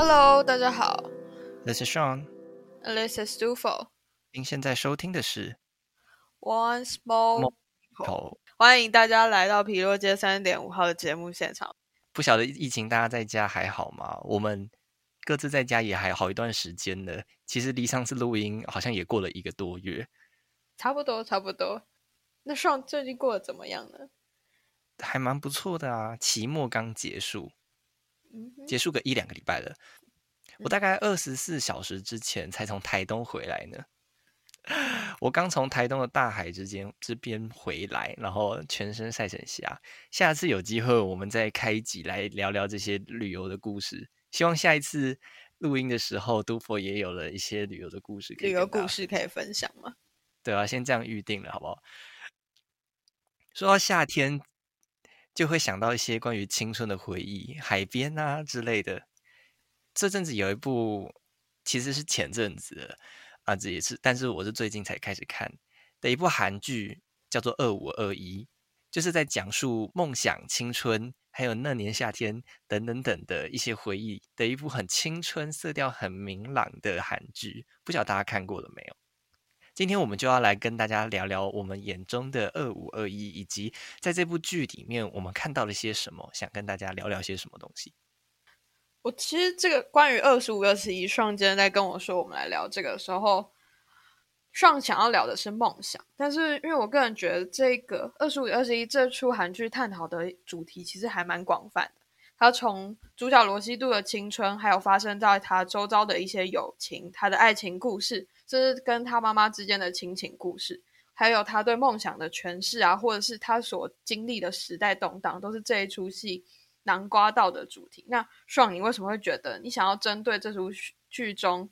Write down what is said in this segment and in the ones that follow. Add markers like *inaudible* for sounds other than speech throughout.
Hello，大家好，This is Sean。，This is Dufo。您现在收听的是 One small。欢迎大家来到皮洛街三点五号的节目现场。不晓得疫情大家在家还好吗？我们各自在家也还好一段时间了。其实离上次录音好像也过了一个多月，差不多，差不多。那 Sean 最近过得怎么样呢？还蛮不错的啊。期末刚结束，结束个一两个礼拜了。我大概二十四小时之前才从台东回来呢。*laughs* 我刚从台东的大海之间这边回来，然后全身晒成虾。下次有机会我们再开一集来聊聊这些旅游的故事。希望下一次录音的时候，杜佛也有了一些旅游的故事旅游故事可以分享吗？对啊，先这样预定了，好不好？说到夏天，就会想到一些关于青春的回忆，海边啊之类的。这阵子有一部，其实是前阵子啊，这也是，但是我是最近才开始看的一部韩剧，叫做《二五二一》，就是在讲述梦想、青春，还有那年夏天等等等的一些回忆的一部很青春、色调很明朗的韩剧。不晓得大家看过了没有？今天我们就要来跟大家聊聊我们眼中的二五二一，以及在这部剧里面我们看到了些什么，想跟大家聊聊些什么东西。我其实这个关于二十五、二十一，上今天在跟我说我们来聊这个的时候，上想要聊的是梦想，但是因为我个人觉得这个二十五、二十一这出韩剧探讨的主题其实还蛮广泛的。他从主角罗西度的青春，还有发生在他周遭的一些友情、他的爱情故事，甚至跟他妈妈之间的亲情故事，还有他对梦想的诠释啊，或者是他所经历的时代动荡，都是这一出戏囊括到的主题。那爽，你为什么会觉得你想要针对这出剧中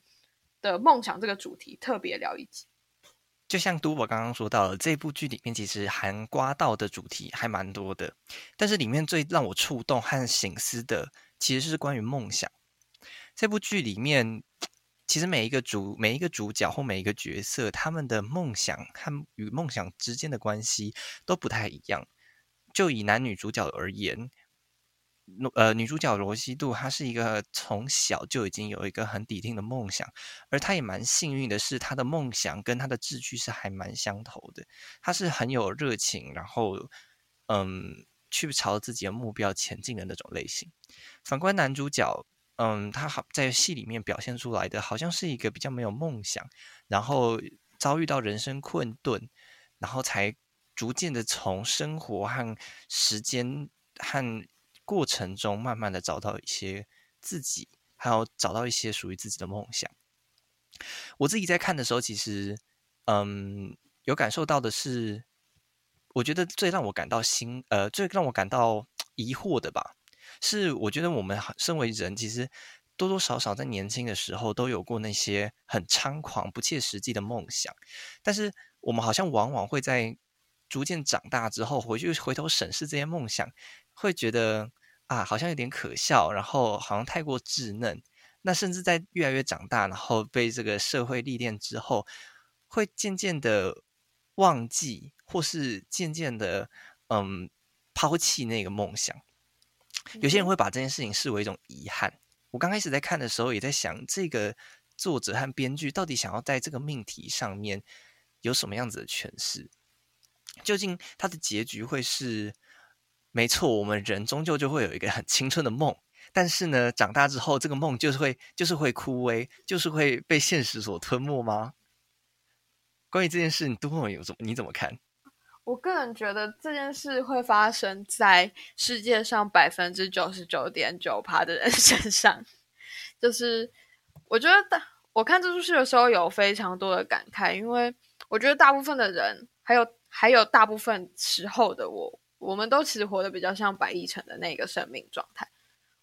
的梦想这个主题特别聊一集？就像都我刚刚说到的，这部剧里面其实含刮到的主题还蛮多的，但是里面最让我触动和醒思的，其实是关于梦想。这部剧里面，其实每一个主每一个主角或每一个角色，他们的梦想和与梦想之间的关系都不太一样。就以男女主角而言，呃，女主角罗西度，她是一个从小就已经有一个很笃定的梦想，而她也蛮幸运的是，她的梦想跟她的志趣是还蛮相投的。她是很有热情，然后嗯，去朝自己的目标前进的那种类型。反观男主角，嗯，他好在戏里面表现出来的，好像是一个比较没有梦想，然后遭遇到人生困顿，然后才逐渐的从生活和时间和过程中，慢慢的找到一些自己，还有找到一些属于自己的梦想。我自己在看的时候，其实，嗯，有感受到的是，我觉得最让我感到心，呃，最让我感到 *tsk* 疑惑的吧，是我觉得我们身为人，其实多多少少在年轻的时候都有过那些很猖狂、不切实际的梦想，但是我们好像往往会在逐渐长大之后，回去回头审视这些梦想。会觉得啊，好像有点可笑，然后好像太过稚嫩。那甚至在越来越长大，然后被这个社会历练之后，会渐渐的忘记，或是渐渐的嗯抛弃那个梦想。有些人会把这件事情视为一种遗憾。我刚开始在看的时候，也在想，这个作者和编剧到底想要在这个命题上面有什么样子的诠释？究竟他的结局会是？没错，我们人终究就会有一个很青春的梦，但是呢，长大之后，这个梦就是会，就是会枯萎，就是会被现实所吞没吗？关于这件事，你都会有怎么？你怎么看？我个人觉得这件事会发生在世界上百分之九十九点九趴的人 *laughs* 身上。就是我觉得大我看这出戏的时候有非常多的感慨，因为我觉得大部分的人，还有还有大部分时候的我。我们都其实活得比较像白亦辰的那个生命状态。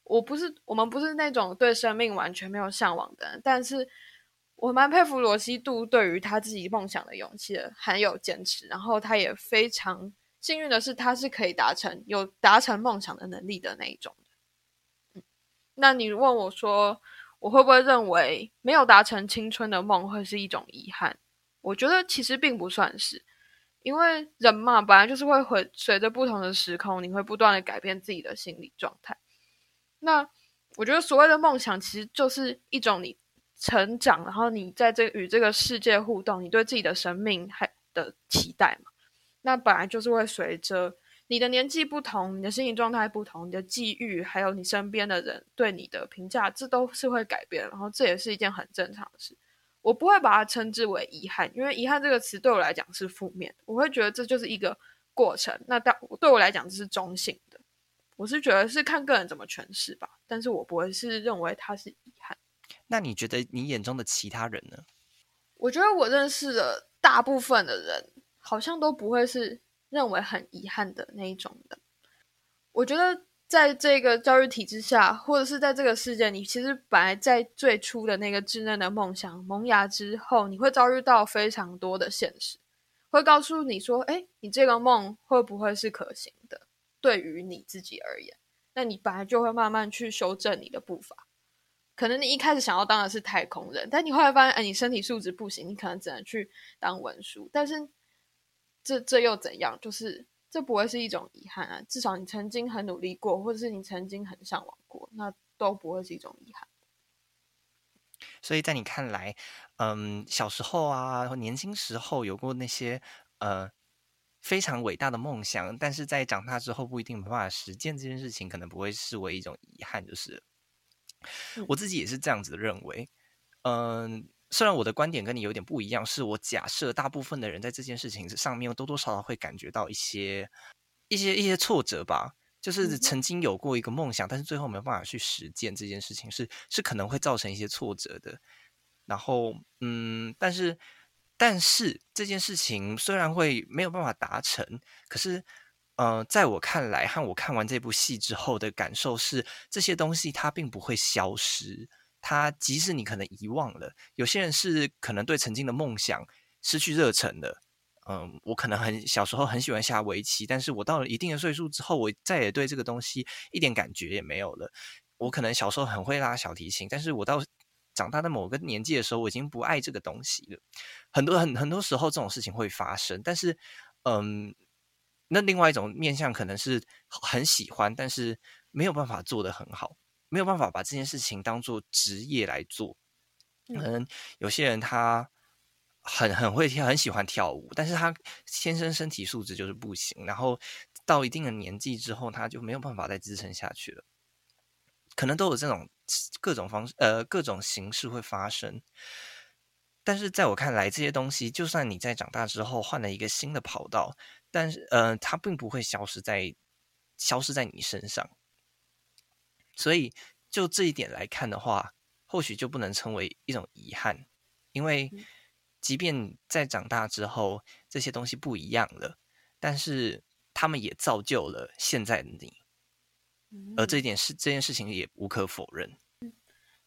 我不是，我们不是那种对生命完全没有向往的人，但是我蛮佩服罗西度对于他自己梦想的勇气的，很有坚持。然后他也非常幸运的是，他是可以达成有达成梦想的能力的那一种。嗯，那你问我说，我会不会认为没有达成青春的梦会是一种遗憾？我觉得其实并不算是。因为人嘛，本来就是会回随着不同的时空，你会不断的改变自己的心理状态。那我觉得所谓的梦想，其实就是一种你成长，然后你在这与这个世界互动，你对自己的生命还的期待嘛。那本来就是会随着你的年纪不同，你的心理状态不同，你的际遇，还有你身边的人对你的评价，这都是会改变。然后这也是一件很正常的事。我不会把它称之为遗憾，因为遗憾这个词对我来讲是负面。我会觉得这就是一个过程。那当对我来讲，这是中性的。我是觉得是看个人怎么诠释吧，但是我不会是认为它是遗憾。那你觉得你眼中的其他人呢？我觉得我认识的大部分的人，好像都不会是认为很遗憾的那一种的。我觉得。在这个教育体制下，或者是在这个世界，你其实本来在最初的那个稚嫩的梦想萌芽之后，你会遭遇到非常多的现实，会告诉你说：“哎，你这个梦会不会是可行的？对于你自己而言，那你本来就会慢慢去修正你的步伐。可能你一开始想要当的是太空人，但你后来发现，哎，你身体素质不行，你可能只能去当文书。但是这这又怎样？就是。这不会是一种遗憾啊！至少你曾经很努力过，或者是你曾经很向往过，那都不会是一种遗憾。所以在你看来，嗯，小时候啊，或年轻时候有过那些呃非常伟大的梦想，但是在长大之后不一定没办法实践这件事情，可能不会视为一种遗憾。就是我自己也是这样子认为，嗯。虽然我的观点跟你有点不一样，是我假设大部分的人在这件事情上面多多少少会感觉到一些、一些、一些挫折吧。就是曾经有过一个梦想，但是最后没办法去实践这件事情，是是可能会造成一些挫折的。然后，嗯，但是但是这件事情虽然会没有办法达成，可是，呃，在我看来，和我看完这部戏之后的感受是，这些东西它并不会消失。他即使你可能遗忘了，有些人是可能对曾经的梦想失去热忱的。嗯，我可能很小时候很喜欢下围棋，但是我到了一定的岁数之后，我再也对这个东西一点感觉也没有了。我可能小时候很会拉小提琴，但是我到长大的某个年纪的时候，我已经不爱这个东西了。很多很很多时候这种事情会发生，但是嗯，那另外一种面向可能是很喜欢，但是没有办法做得很好。没有办法把这件事情当做职业来做，可能有些人他很很会跳，很喜欢跳舞，但是他天生身体素质就是不行，然后到一定的年纪之后，他就没有办法再支撑下去了。可能都有这种各种方式，呃，各种形式会发生。但是在我看来，这些东西就算你在长大之后换了一个新的跑道，但是呃，它并不会消失在消失在你身上。所以，就这一点来看的话，或许就不能称为一种遗憾，因为即便在长大之后，这些东西不一样了，但是他们也造就了现在的你，而这一点是这件事情也无可否认。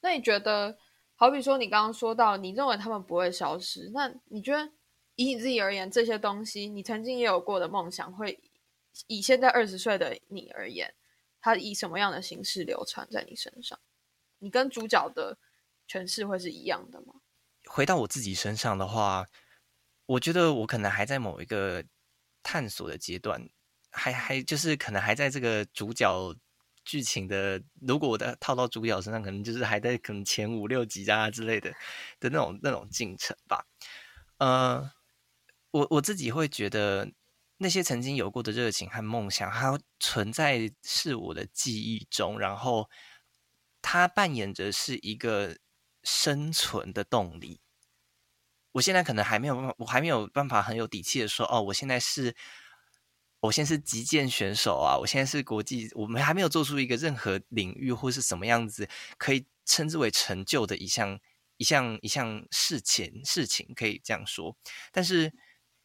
那你觉得，好比说你刚刚说到，你认为他们不会消失，那你觉得以你自己而言，这些东西你曾经也有过的梦想，会以现在二十岁的你而言？它以什么样的形式流传在你身上？你跟主角的诠释会是一样的吗？回到我自己身上的话，我觉得我可能还在某一个探索的阶段，还还就是可能还在这个主角剧情的，如果我的套到主角身上，可能就是还在可能前五六集啊之类的的那种那种进程吧。呃，我我自己会觉得。那些曾经有过的热情和梦想，它存在是我的记忆中，然后它扮演着是一个生存的动力。我现在可能还没有，我还没有办法很有底气的说，哦，我现在是，我现在是击剑选手啊，我现在是国际，我们还没有做出一个任何领域或是什么样子可以称之为成就的一项一项一项事情事情，可以这样说，但是。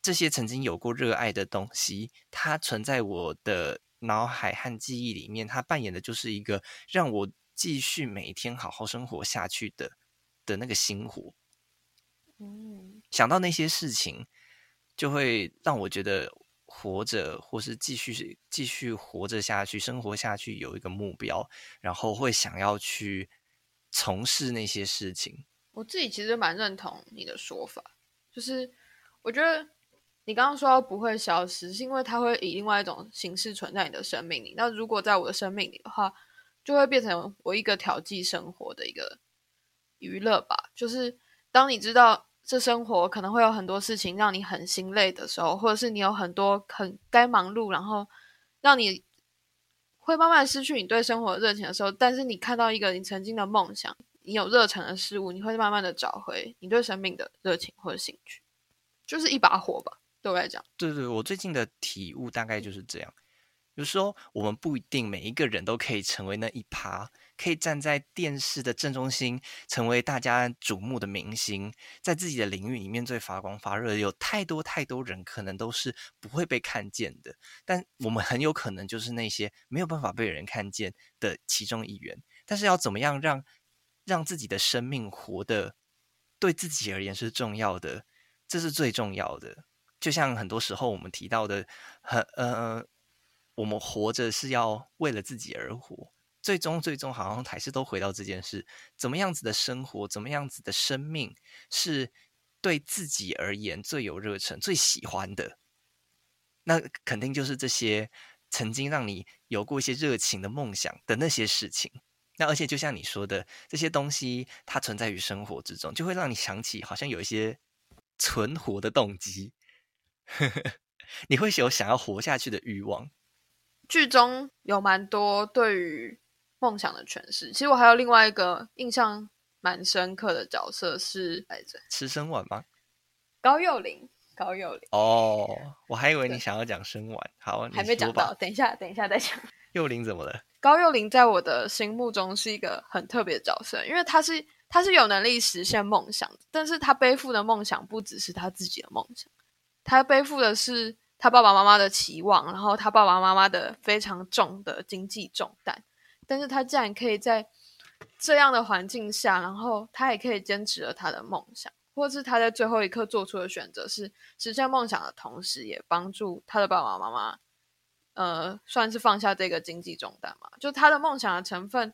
这些曾经有过热爱的东西，它存在我的脑海和记忆里面，它扮演的就是一个让我继续每一天好好生活下去的的那个心火。嗯，想到那些事情，就会让我觉得活着，或是继续继续活着下去，生活下去有一个目标，然后会想要去从事那些事情。我自己其实蛮认同你的说法，就是我觉得。你刚刚说不会消失，是因为它会以另外一种形式存在你的生命里。那如果在我的生命里的话，就会变成我一个调剂生活的一个娱乐吧。就是当你知道这生活可能会有很多事情让你很心累的时候，或者是你有很多很该忙碌，然后让你会慢慢失去你对生活的热情的时候，但是你看到一个你曾经的梦想，你有热忱的事物，你会慢慢的找回你对生命的热情或者兴趣，就是一把火吧。对我来讲，对对，我最近的体悟大概就是这样。有时候我们不一定每一个人都可以成为那一趴，可以站在电视的正中心，成为大家瞩目的明星，在自己的领域里面最发光发热。有太多太多人可能都是不会被看见的，但我们很有可能就是那些没有办法被人看见的其中一员。但是要怎么样让让自己的生命活得对自己而言是重要的，这是最重要的。就像很多时候我们提到的，很呃。我们活着是要为了自己而活，最终最终好像还是都回到这件事：怎么样子的生活，怎么样子的生命，是对自己而言最有热忱、最喜欢的。那肯定就是这些曾经让你有过一些热情的梦想的那些事情。那而且就像你说的，这些东西它存在于生活之中，就会让你想起好像有一些存活的动机，*laughs* 你会有想要活下去的欲望。剧中有蛮多对于梦想的诠释。其实我还有另外一个印象蛮深刻的角色是来着吃生晚吗？高幼霖，高幼霖。哦，我还以为你想要讲生晚。好，还没讲到，等一下，等一下再讲。幼霖怎么了？高幼霖在我的心目中是一个很特别的角色，因为他是他是有能力实现梦想，但是他背负的梦想不只是他自己的梦想，他背负的是。他爸爸妈妈的期望，然后他爸爸妈妈的非常重的经济重担，但是他竟然可以在这样的环境下，然后他也可以坚持了他的梦想，或是他在最后一刻做出的选择是实现梦想的同时，也帮助他的爸爸妈妈，呃，算是放下这个经济重担嘛？就他的梦想的成分，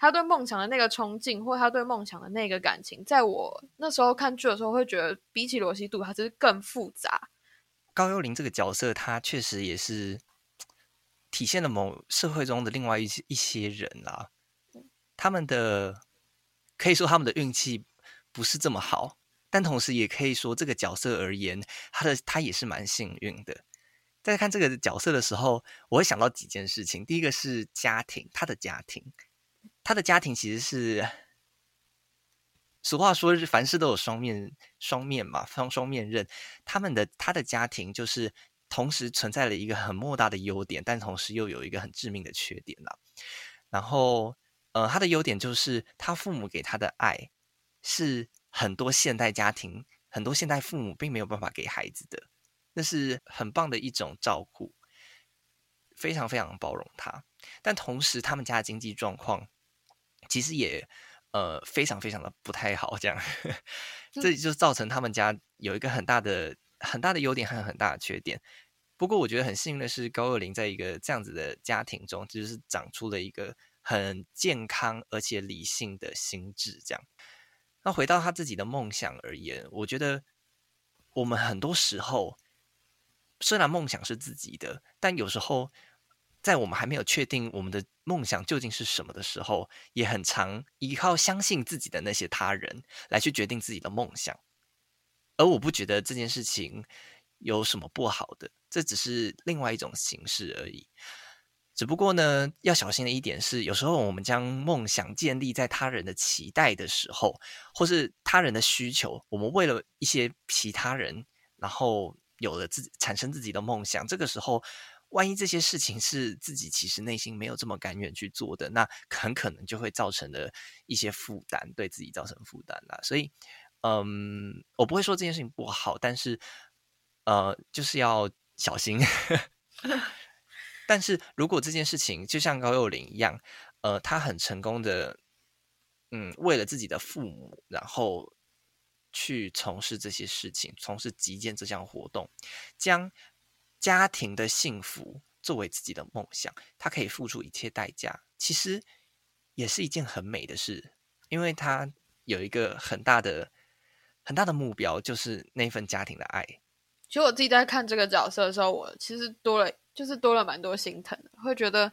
他对梦想的那个冲劲，或他对梦想的那个感情，在我那时候看剧的时候，会觉得比起罗西度，他是更复杂。高幽灵这个角色，他确实也是体现了某社会中的另外一些一些人啦。他们的可以说他们的运气不是这么好，但同时也可以说这个角色而言，他的他也是蛮幸运的。在看这个角色的时候，我会想到几件事情。第一个是家庭，他的家庭，他的家庭其实是。俗话说是凡事都有双面，双面嘛，双双面刃。他们的他的家庭就是同时存在了一个很莫大的优点，但同时又有一个很致命的缺点啦。然后，呃，他的优点就是他父母给他的爱是很多现代家庭、很多现代父母并没有办法给孩子的，那是很棒的一种照顾，非常非常包容他。但同时，他们家的经济状况其实也。呃，非常非常的不太好，这样，*laughs* 这就造成他们家有一个很大的、很大的优点和很大的缺点。不过，我觉得很幸运的是，高二零在一个这样子的家庭中，就是长出了一个很健康而且理性的心智。这样，那回到他自己的梦想而言，我觉得我们很多时候虽然梦想是自己的，但有时候。在我们还没有确定我们的梦想究竟是什么的时候，也很常依靠相信自己的那些他人来去决定自己的梦想。而我不觉得这件事情有什么不好的，这只是另外一种形式而已。只不过呢，要小心的一点是，有时候我们将梦想建立在他人的期待的时候，或是他人的需求，我们为了一些其他人，然后有了自己产生自己的梦想，这个时候。万一这些事情是自己其实内心没有这么甘愿去做的，那很可能就会造成的一些负担，对自己造成负担啦。所以，嗯，我不会说这件事情不好，但是，呃，就是要小心。*laughs* 但是如果这件事情就像高幼霖一样，呃，他很成功的，嗯，为了自己的父母，然后去从事这些事情，从事击剑这项活动，将。家庭的幸福作为自己的梦想，他可以付出一切代价，其实也是一件很美的事，因为他有一个很大的、很大的目标，就是那份家庭的爱。其实我自己在看这个角色的时候，我其实多了，就是多了蛮多心疼，会觉得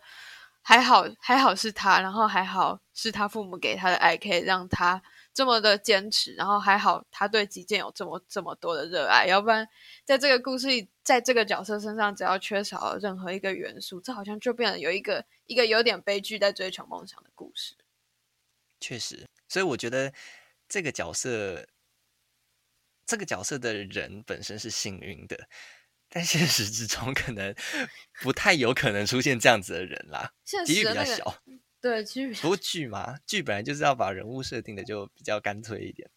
还好还好是他，然后还好是他父母给他的爱，可以让他这么的坚持，然后还好他对击剑有这么这么多的热爱，要不然在这个故事里，在这个角色身上，只要缺少了任何一个元素，这好像就变得有一个一个有点悲剧在追求梦想的故事。确实，所以我觉得这个角色，这个角色的人本身是幸运的。但现实之中，可能不太有可能出现这样子的人啦，几率比较小。对，几率。不过剧嘛，剧本来就是要把人物设定的就比较干脆一点，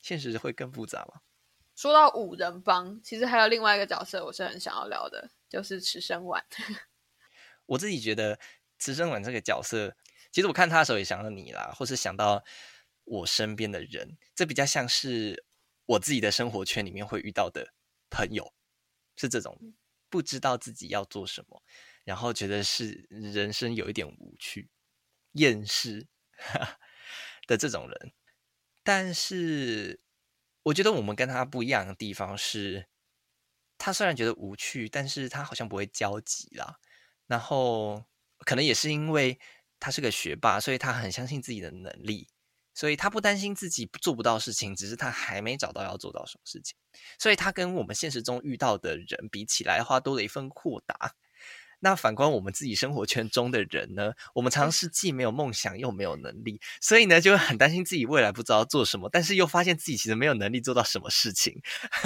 现实会更复杂嘛。说到五人帮，其实还有另外一个角色，我是很想要聊的，就是池生丸。*laughs* 我自己觉得池生丸这个角色，其实我看他的时候也想到你啦，或是想到我身边的人，这比较像是我自己的生活圈里面会遇到的朋友。是这种不知道自己要做什么，然后觉得是人生有一点无趣、厌世 *laughs* 的这种人。但是，我觉得我们跟他不一样的地方是，他虽然觉得无趣，但是他好像不会焦急啦。然后，可能也是因为他是个学霸，所以他很相信自己的能力。所以他不担心自己做不到事情，只是他还没找到要做到什么事情。所以他跟我们现实中遇到的人比起来的话，多了一份豁达。那反观我们自己生活圈中的人呢，我们常常是既没有梦想又没有能力，所以呢就会很担心自己未来不知道做什么，但是又发现自己其实没有能力做到什么事情，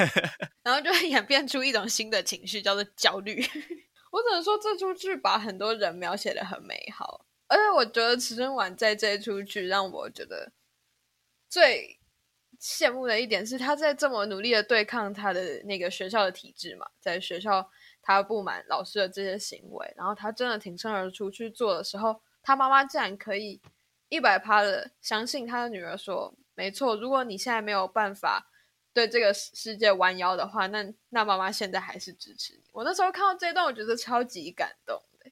*laughs* 然后就会演变出一种新的情绪，叫做焦虑。*laughs* 我只能说这出剧把很多人描写的很美好，而且我觉得池春婉在这出剧让我觉得。最羡慕的一点是，他在这么努力的对抗他的那个学校的体制嘛，在学校他不满老师的这些行为，然后他真的挺身而出去做的时候，他妈妈竟然可以一百趴的相信他的女儿说：“没错，如果你现在没有办法对这个世界弯腰的话，那那妈妈现在还是支持你。”我那时候看到这段，我觉得超级感动的。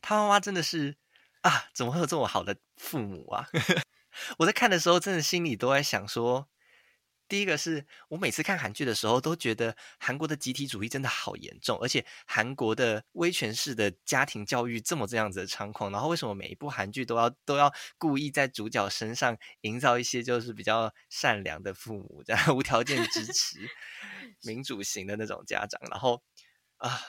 他妈妈真的是啊，怎么会有这么好的父母啊？*laughs* 我在看的时候，真的心里都在想说，第一个是我每次看韩剧的时候，都觉得韩国的集体主义真的好严重，而且韩国的威权式的家庭教育这么这样子的猖狂，然后为什么每一部韩剧都要都要故意在主角身上营造一些就是比较善良的父母，这样无条件支持 *laughs* 民主型的那种家长，然后啊。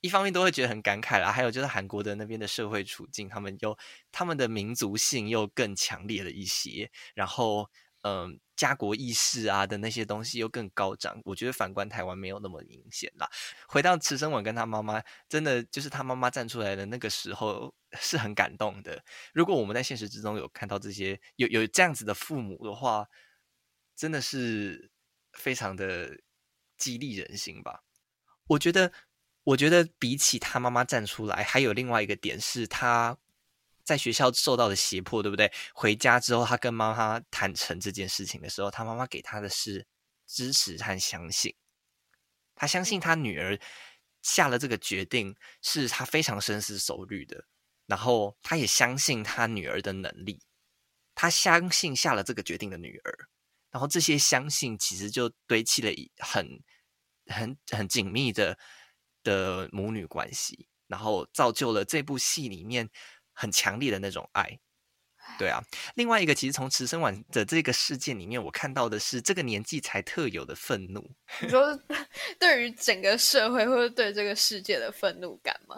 一方面都会觉得很感慨啦，还有就是韩国的那边的社会处境，他们又他们的民族性又更强烈了一些，然后嗯，家国意识啊的那些东西又更高涨。我觉得反观台湾没有那么明显啦。回到池生文跟他妈妈，真的就是他妈妈站出来的那个时候 *laughs* 是很感动的。如果我们在现实之中有看到这些有有这样子的父母的话，真的是非常的激励人心吧。我觉得。我觉得比起他妈妈站出来，还有另外一个点是他在学校受到的胁迫，对不对？回家之后，他跟妈妈坦诚这件事情的时候，他妈妈给他的是支持和相信。他相信他女儿下了这个决定是他非常深思熟虑的，然后他也相信他女儿的能力。他相信下了这个决定的女儿，然后这些相信其实就堆砌了很很很紧密的。的母女关系，然后造就了这部戏里面很强烈的那种爱，对啊。另外一个，其实从池生晚的这个事件里面，我看到的是这个年纪才特有的愤怒。你说 *laughs* 对于整个社会或者对这个世界的愤怒感吗？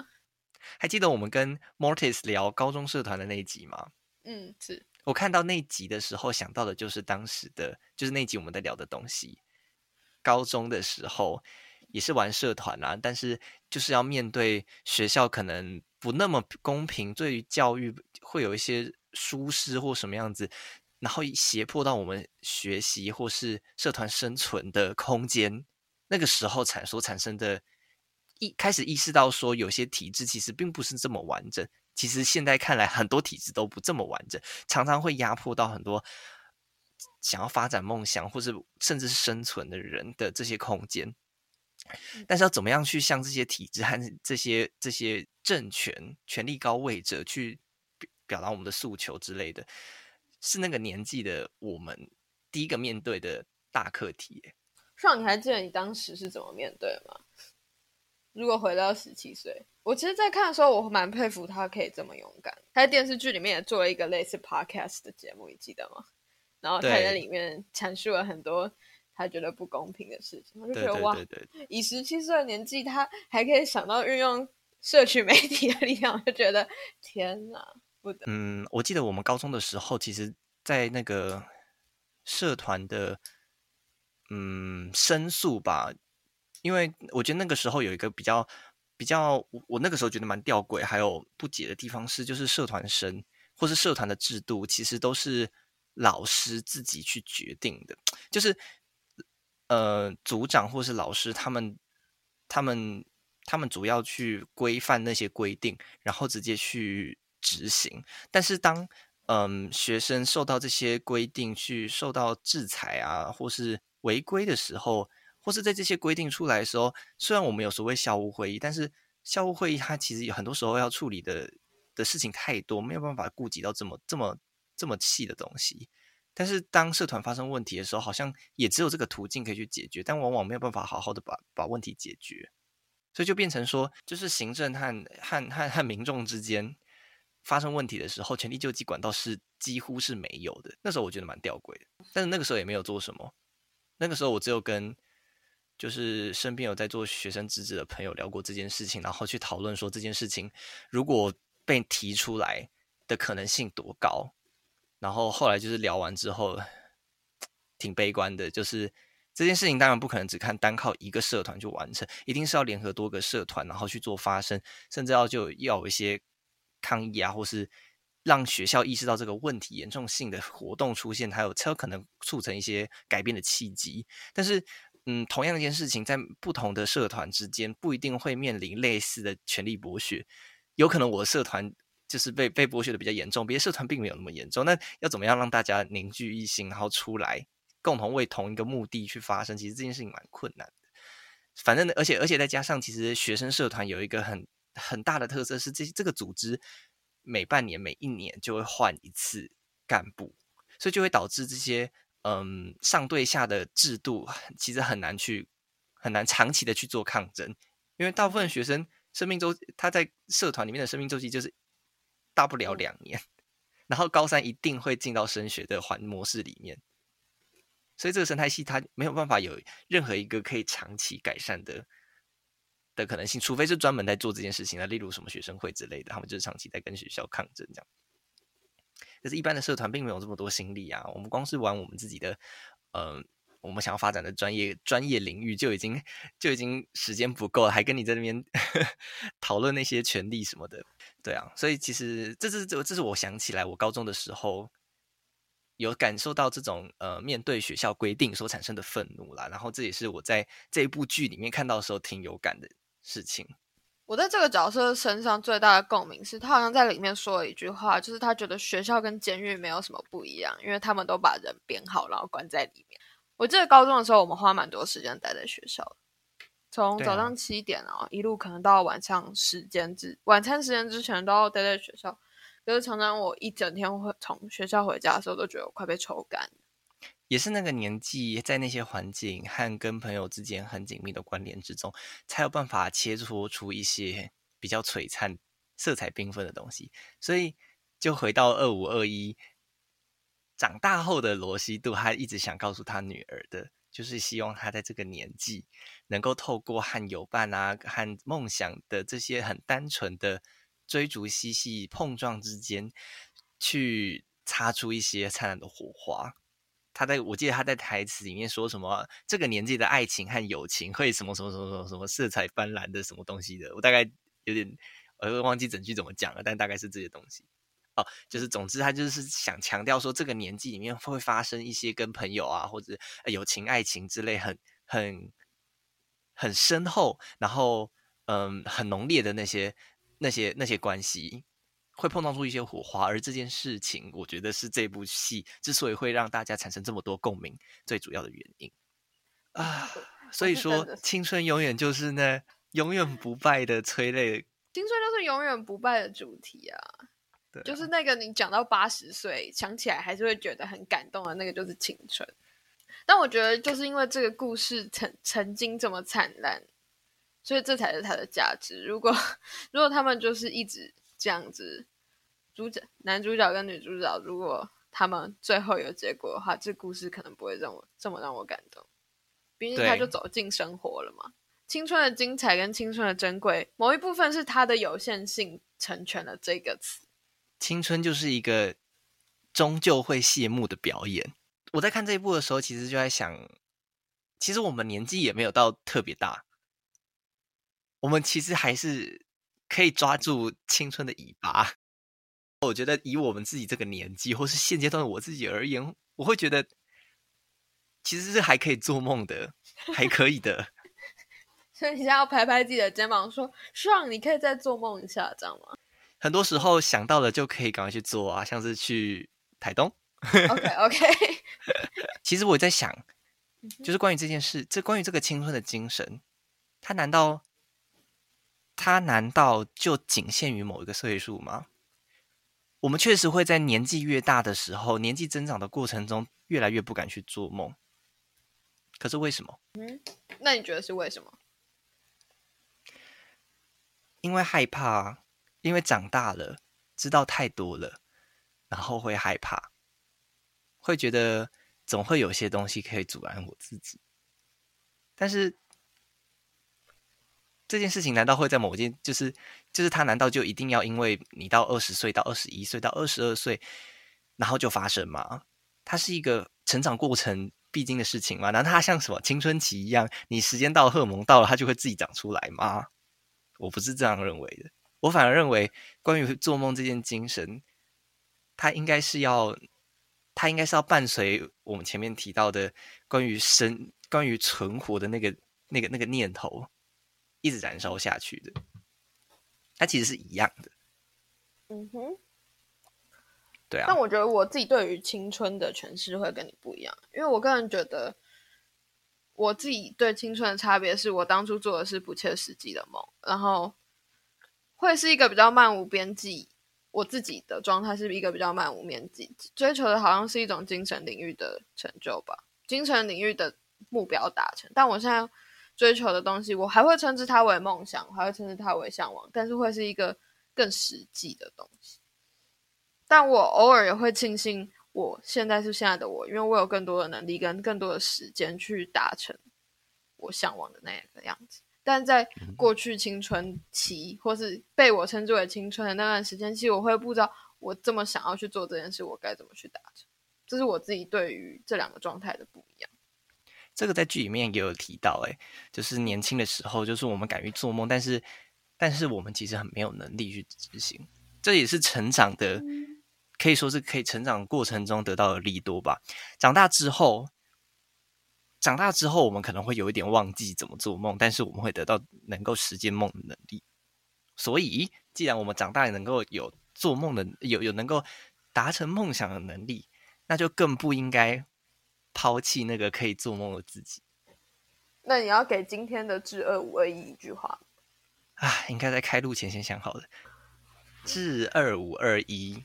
还记得我们跟 Mortis 聊高中社团的那一集吗？嗯，是我看到那集的时候想到的就是当时的，就是那集我们在聊的东西。高中的时候。也是玩社团啊，但是就是要面对学校可能不那么公平，对于教育会有一些疏失或什么样子，然后胁迫到我们学习或是社团生存的空间。那个时候产所产生的，一开始意识到说，有些体制其实并不是这么完整。其实现在看来，很多体制都不这么完整，常常会压迫到很多想要发展梦想或是甚至是生存的人的这些空间。但是要怎么样去向这些体制和这些这些政权、权力高位者去表达我们的诉求之类的，是那个年纪的我们第一个面对的大课题。上，你还记得你当时是怎么面对吗？如果回到十七岁，我其实，在看的时候，我蛮佩服他可以这么勇敢。他在电视剧里面也做了一个类似 podcast 的节目，你记得吗？然后他在里面阐述了很多他觉得不公平的事情，我就觉得哇，以十七岁的年纪，他还可以想到运用社区媒体的力量，我就觉得天哪，不得。嗯，我记得我们高中的时候，其实，在那个社团的嗯申诉吧，因为我觉得那个时候有一个比较比较，我那个时候觉得蛮吊诡，还有不解的地方是，就是社团生或是社团的制度，其实都是。老师自己去决定的，就是呃，组长或是老师他们，他们，他们主要去规范那些规定，然后直接去执行。但是当嗯学生受到这些规定去受到制裁啊，或是违规的时候，或是在这些规定出来的时候，虽然我们有所谓校务会议，但是校务会议它其实有很多时候要处理的的事情太多，没有办法顾及到这么这么。这么细的东西，但是当社团发生问题的时候，好像也只有这个途径可以去解决，但往往没有办法好好的把把问题解决，所以就变成说，就是行政和和和和民众之间发生问题的时候，全力救济管道是几乎是没有的。那时候我觉得蛮吊诡的，但是那个时候也没有做什么。那个时候我只有跟就是身边有在做学生资质的朋友聊过这件事情，然后去讨论说这件事情如果被提出来的可能性多高。然后后来就是聊完之后，挺悲观的。就是这件事情当然不可能只看单靠一个社团就完成，一定是要联合多个社团，然后去做发声，甚至要就要有一些抗议啊，或是让学校意识到这个问题严重性的活动出现，还有才有可能促成一些改变的契机。但是，嗯，同样一件事情在不同的社团之间不一定会面临类似的权力剥削，有可能我社团。就是被被剥削的比较严重，别的社团并没有那么严重。那要怎么样让大家凝聚一心，然后出来共同为同一个目的去发声？其实这件事情蛮困难的。反正而且而且再加上，其实学生社团有一个很很大的特色是，这这个组织每半年每一年就会换一次干部，所以就会导致这些嗯上对下的制度其实很难去很难长期的去做抗争，因为大部分学生生命周期他在社团里面的生命周期就是。大不了两年，然后高三一定会进到升学的环模式里面，所以这个生态系它没有办法有任何一个可以长期改善的的可能性，除非是专门在做这件事情的，例如什么学生会之类的，他们就是长期在跟学校抗争这样。可是，一般的社团并没有这么多心力啊，我们光是玩我们自己的，嗯。我们想要发展的专业专业领域就已经就已经时间不够了，还跟你在那边 *laughs* 讨论那些权利什么的，对啊，所以其实这是这这是我想起来我高中的时候有感受到这种呃面对学校规定所产生的愤怒啦，然后这也是我在这一部剧里面看到的时候挺有感的事情。我在这个角色身上最大的共鸣是他好像在里面说了一句话，就是他觉得学校跟监狱没有什么不一样，因为他们都把人编好，然后关在里面。我记得高中的时候，我们花蛮多时间待在学校，从早上七点啊，一路可能到晚上时间之晚餐时间之前都要待在学校。可是常常我一整天会从学校回家的时候，都觉得我快被抽干。也是那个年纪，在那些环境和跟朋友之间很紧密的关联之中，才有办法切磋出一些比较璀璨、色彩缤纷的东西。所以，就回到二五二一。长大后的罗西度，他一直想告诉他女儿的，就是希望他在这个年纪，能够透过和友伴啊、和梦想的这些很单纯的追逐嬉戏碰撞之间，去擦出一些灿烂的火花。他在我记得他在台词里面说什么，这个年纪的爱情和友情会什么什么什么什么什么色彩斑斓的什么东西的，我大概有点我忘记整句怎么讲了，但大概是这些东西。哦，就是总之，他就是想强调说，这个年纪里面会发生一些跟朋友啊，或者友情、爱情之类很、很、很深厚，然后嗯，很浓烈的那些、那些、那些关系，会碰撞出一些火花。而这件事情，我觉得是这部戏之所以会让大家产生这么多共鸣，最主要的原因啊。所以 *laughs* 说，青春永远就是那永远不败的催泪，青春就是永远不败的主题啊。就是那个你讲到八十岁，想起来还是会觉得很感动的那个，就是青春。但我觉得，就是因为这个故事曾曾经这么灿烂，所以这才是它的价值。如果如果他们就是一直这样子，主角男主角跟女主角，如果他们最后有结果的话，这故事可能不会让我这么让我感动。毕竟他就走进生活了嘛。青春的精彩跟青春的珍贵，某一部分是它的有限性成全了这个词。青春就是一个终究会谢幕的表演。我在看这一部的时候，其实就在想，其实我们年纪也没有到特别大。我们其实还是可以抓住青春的尾巴。我觉得以我们自己这个年纪，或是现阶段的我自己而言，我会觉得其实是还可以做梦的，还可以的。*laughs* 所以你现在要拍拍自己的肩膀，说：“爽，你可以再做梦一下，这样吗？”很多时候想到了就可以赶快去做啊，像是去台东。OK *laughs* OK。*laughs* 其实我在想，就是关于这件事，这关于这个青春的精神，它难道？它难道就仅限于某一个岁数吗？我们确实会在年纪越大的时候，年纪增长的过程中，越来越不敢去做梦。可是为什么？嗯，那你觉得是为什么？因为害怕，因为长大了，知道太多了，然后会害怕，会觉得总会有些东西可以阻拦我自己，但是。这件事情难道会在某件就是就是他难道就一定要因为你到二十岁到二十一岁到二十二岁，然后就发生吗？它是一个成长过程必经的事情吗？难道它像什么青春期一样，你时间到荷尔蒙到了，它就会自己长出来吗？我不是这样认为的，我反而认为关于做梦这件精神，它应该是要，它应该是要伴随我们前面提到的关于生、关于存活的那个、那个、那个念头。一直燃烧下去的，它其实是一样的。嗯哼，对啊。但我觉得我自己对于青春的诠释会跟你不一样，因为我个人觉得，我自己对青春的差别是我当初做的是不切实际的梦，然后会是一个比较漫无边际。我自己的状态是一个比较漫无边际，追求的好像是一种精神领域的成就吧，精神领域的目标达成。但我现在。追求的东西，我还会称之它为梦想，还会称之它为向往，但是会是一个更实际的东西。但我偶尔也会庆幸，我现在是现在的我，因为我有更多的能力跟更多的时间去达成我向往的那个样子。但在过去青春期，或是被我称之为青春的那段时间，其实我会不知道我这么想要去做这件事，我该怎么去达成。这是我自己对于这两个状态的不一样。这个在剧里面也有提到，哎，就是年轻的时候，就是我们敢于做梦，但是，但是我们其实很没有能力去执行。这也是成长的，可以说是可以成长过程中得到的利多吧。长大之后，长大之后，我们可能会有一点忘记怎么做梦，但是我们会得到能够实现梦的能力。所以，既然我们长大能够有做梦的，有有能够达成梦想的能力，那就更不应该。抛弃那个可以做梦的自己。那你要给今天的至二五二一一句话啊？应该在开录前先想好的。至二五二一，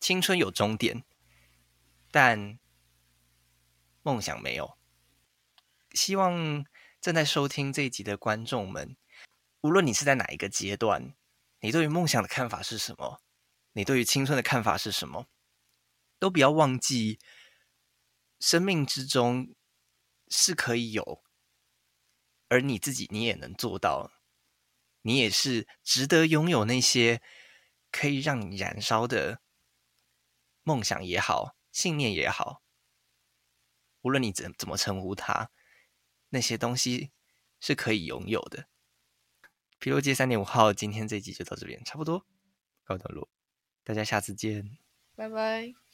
青春有终点，但梦想没有。希望正在收听这一集的观众们，无论你是在哪一个阶段，你对于梦想的看法是什么？你对于青春的看法是什么？都不要忘记。生命之中是可以有，而你自己你也能做到，你也是值得拥有那些可以让你燃烧的梦想也好，信念也好，无论你怎怎么称呼他，那些东西是可以拥有的。皮洛街三点五号，今天这集就到这边，差不多告段落，大家下次见，拜拜。